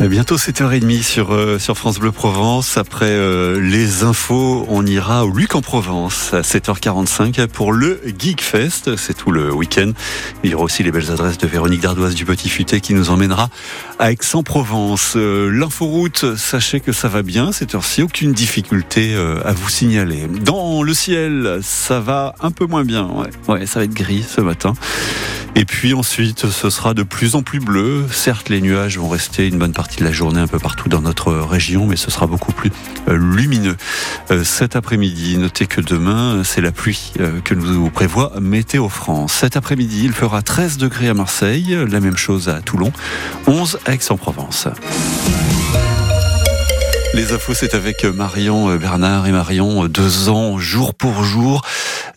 Bientôt 7h30 sur, euh, sur France Bleu Provence. Après euh, les infos, on ira au Luc en Provence à 7h45 pour le Geek Fest. C'est tout le week-end. Il y aura aussi les belles adresses de Véronique Dardoise du Petit Futé qui nous emmènera à Aix-en-Provence. Euh, L'inforoute, sachez que ça va bien cette heure-ci. Aucune difficulté à vous signaler. Dans le ciel, ça va un peu moins bien. Ouais ça va être gris ce matin. Et puis ensuite, ce sera de plus en plus bleu. Certes, les nuages vont rester une bonne partie de la journée un peu partout dans notre région, mais ce sera beaucoup plus euh, lumineux. Euh, cet après-midi, notez que demain, c'est la pluie euh, que nous prévoit Météo France. Cet après-midi, il fera 13 degrés à Marseille, la même chose à Toulon, 11 à Aix-en-Provence. Les infos, c'est avec Marion Bernard et Marion, deux ans jour pour jour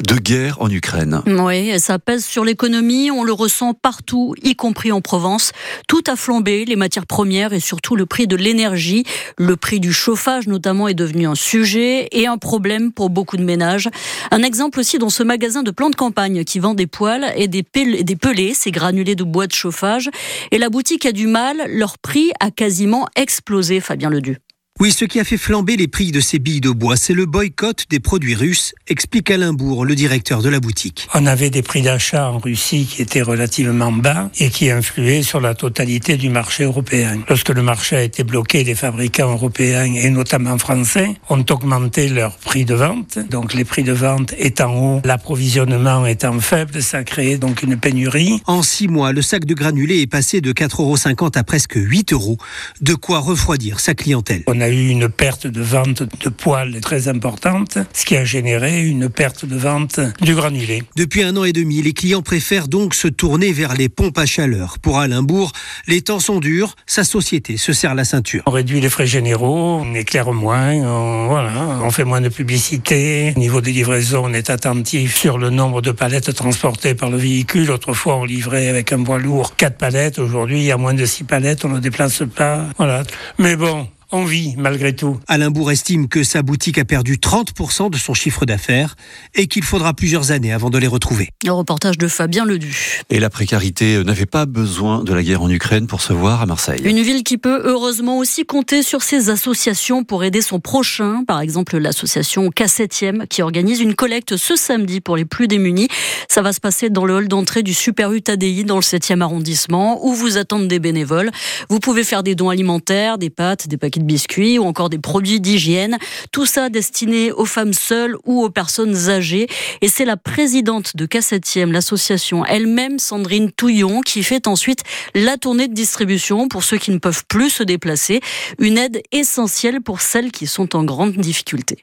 de guerre en Ukraine. Oui, ça pèse sur l'économie, on le ressent partout, y compris en Provence. Tout a flambé, les matières premières et surtout le prix de l'énergie. Le prix du chauffage notamment est devenu un sujet et un problème pour beaucoup de ménages. Un exemple aussi dans ce magasin de plants de campagne qui vend des poêles et des, des pelés, ces granulés de bois de chauffage. Et la boutique a du mal, leur prix a quasiment explosé, Fabien Ledu. Oui, ce qui a fait flamber les prix de ces billes de bois, c'est le boycott des produits russes, explique Alain Bourg, le directeur de la boutique. On avait des prix d'achat en Russie qui étaient relativement bas et qui influaient sur la totalité du marché européen. Lorsque le marché a été bloqué, les fabricants européens et notamment français ont augmenté leur prix de vente. Donc les prix de vente étant hauts, l'approvisionnement étant faible, ça a créé donc une pénurie. En six mois, le sac de granulés est passé de 4,50 euros à presque 8 euros. De quoi refroidir sa clientèle a eu une perte de vente de poils très importante, ce qui a généré une perte de vente du granulé. Depuis un an et demi, les clients préfèrent donc se tourner vers les pompes à chaleur. Pour Alain Bourg, les temps sont durs, sa société se serre la ceinture. On réduit les frais généraux, on éclaire moins, on, voilà, on fait moins de publicité. Au niveau des livraisons, on est attentif sur le nombre de palettes transportées par le véhicule. Autrefois, on livrait avec un poids lourd 4 palettes. Aujourd'hui, il y a moins de 6 palettes, on ne déplace pas. Voilà. Mais bon, on vit malgré tout. Alain Bourg estime que sa boutique a perdu 30% de son chiffre d'affaires et qu'il faudra plusieurs années avant de les retrouver. Un reportage de Fabien Ledu. Et la précarité n'avait pas besoin de la guerre en Ukraine pour se voir à Marseille. Une ville qui peut heureusement aussi compter sur ses associations pour aider son prochain. Par exemple, l'association K7e qui organise une collecte ce samedi pour les plus démunis. Ça va se passer dans le hall d'entrée du Super U TADI dans le 7e arrondissement où vous attendent des bénévoles. Vous pouvez faire des dons alimentaires, des pâtes, des paquets de biscuits ou encore des produits d'hygiène. Tout ça destiné aux femmes seules ou aux personnes âgées. Et c'est la présidente de K7e, l'association elle-même, Sandrine Touillon, qui fait ensuite la tournée de distribution pour ceux qui ne peuvent plus se déplacer. Une aide essentielle pour celles qui sont en grande difficulté.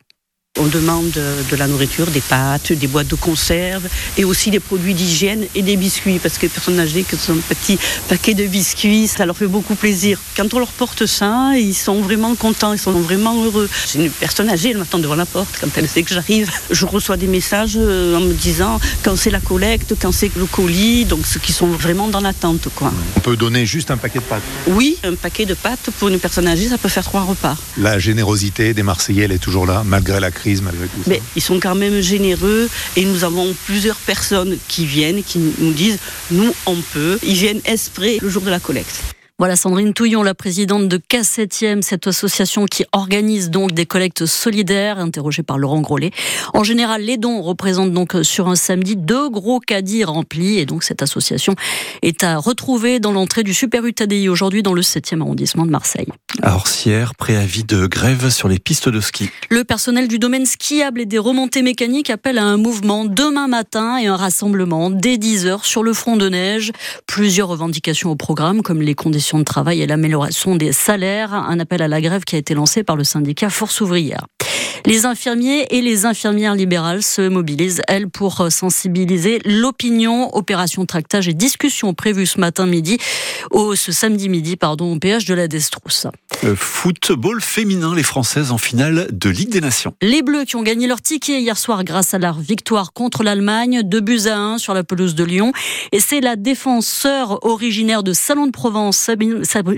On demande de la nourriture, des pâtes, des boîtes de conserve et aussi des produits d'hygiène et des biscuits parce que les personnes âgées que sont un petit paquet de biscuits, ça leur fait beaucoup plaisir. Quand on leur porte ça, ils sont vraiment contents, ils sont vraiment heureux. C'est une personne âgée, elle m'attend devant la porte quand elle sait que j'arrive. Je reçois des messages euh, en me disant quand c'est la collecte, quand c'est le colis, donc ceux qui sont vraiment dans l'attente. Quoi. On peut donner juste un paquet de pâtes Oui, un paquet de pâtes pour une personne âgée, ça peut faire trois repas. La générosité des Marseillais, elle est toujours là, malgré la crise mais ils sont quand même généreux et nous avons plusieurs personnes qui viennent, qui nous disent nous on peut. Ils viennent esprit le jour de la collecte. Voilà Sandrine Touillon, la présidente de K7e, cette association qui organise donc des collectes solidaires, interrogée par Laurent Grollet. En général, les dons représentent donc sur un samedi deux gros caddies remplis et donc cette association est à retrouver dans l'entrée du Super UTADI aujourd'hui dans le 7e arrondissement de Marseille. À Orsières, préavis de grève sur les pistes de ski. Le personnel du domaine skiable et des remontées mécaniques appelle à un mouvement demain matin et un rassemblement dès 10h sur le front de neige. Plusieurs revendications au programme comme les conditions de travail et l'amélioration des salaires. Un appel à la grève qui a été lancé par le syndicat Force ouvrière. Les infirmiers et les infirmières libérales se mobilisent, elles, pour sensibiliser l'opinion. Opération tractage et discussion prévue ce matin midi, au, ce samedi midi, pardon, au péage de la Destrousse. Euh, football féminin, les Françaises en finale de Ligue des Nations. Les Bleus qui ont gagné leur ticket hier soir grâce à leur victoire contre l'Allemagne, 2 buts à 1 sur la pelouse de Lyon. Et c'est la défenseur originaire de Salon de Provence,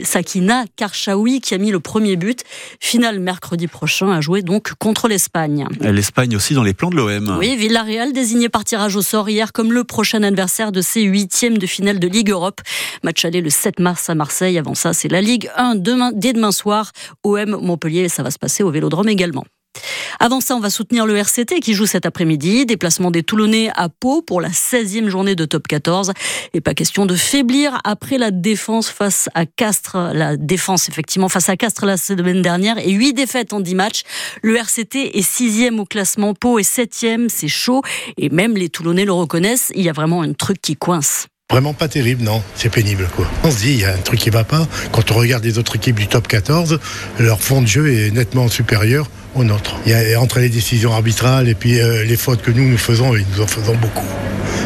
Sakina Karchaoui, qui a mis le premier but. Finale mercredi prochain à jouer donc contre contre l'Espagne. L'Espagne aussi dans les plans de l'OM. Oui, Villarreal désigné par tirage au sort hier comme le prochain adversaire de ses huitièmes de finale de Ligue Europe. Match aller le 7 mars à Marseille. Avant ça, c'est la Ligue 1 demain, dès demain soir. OM Montpellier, ça va se passer au Vélodrome également. Avant ça, on va soutenir le RCT qui joue cet après-midi. Déplacement des Toulonnais à Pau pour la 16e journée de top 14. Et pas question de faiblir après la défense face à Castres. La défense, effectivement, face à Castres la semaine dernière et 8 défaites en 10 matchs. Le RCT est 6e au classement. Pau est 7e. C'est chaud. Et même les Toulonnais le reconnaissent. Il y a vraiment un truc qui coince. Vraiment pas terrible, non? C'est pénible, quoi. On se dit, il y a un truc qui va pas. Quand on regarde les autres équipes du top 14, leur fond de jeu est nettement supérieur au nôtre. Il y a, entre les décisions arbitrales et puis euh, les fautes que nous nous faisons, et nous en faisons beaucoup.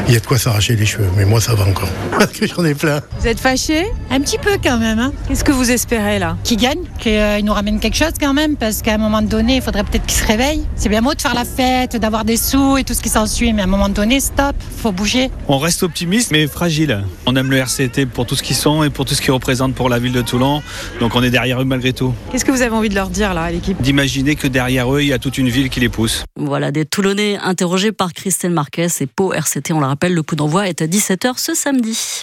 Il y a de quoi s'arracher les cheveux, mais moi ça va encore. Parce que j'en ai plein. Vous êtes fâché? Un petit peu quand même. Hein. Qu'est-ce que vous espérez là? Qu'il gagne, qu'il nous ramène quelque chose quand même, parce qu'à un moment donné, il faudrait peut-être qu'il se réveille. C'est bien beau de faire la fête, d'avoir des sous et tout ce qui s'ensuit, mais à un moment donné, stop, faut bouger. On reste optimiste, mais fragile. On aime le RCT pour tout ce qu'ils sont et pour tout ce qu'ils représentent pour la ville de Toulon, donc on est derrière eux malgré tout. Qu'est-ce que vous avez envie de leur dire là à l'équipe? D'imaginer que derrière eux, il y a toute une ville qui les pousse. Voilà, des Toulonnais interrogés par Christelle Marquez et Pau RCT, on le rappelle, le coup d'envoi est à 17h ce samedi.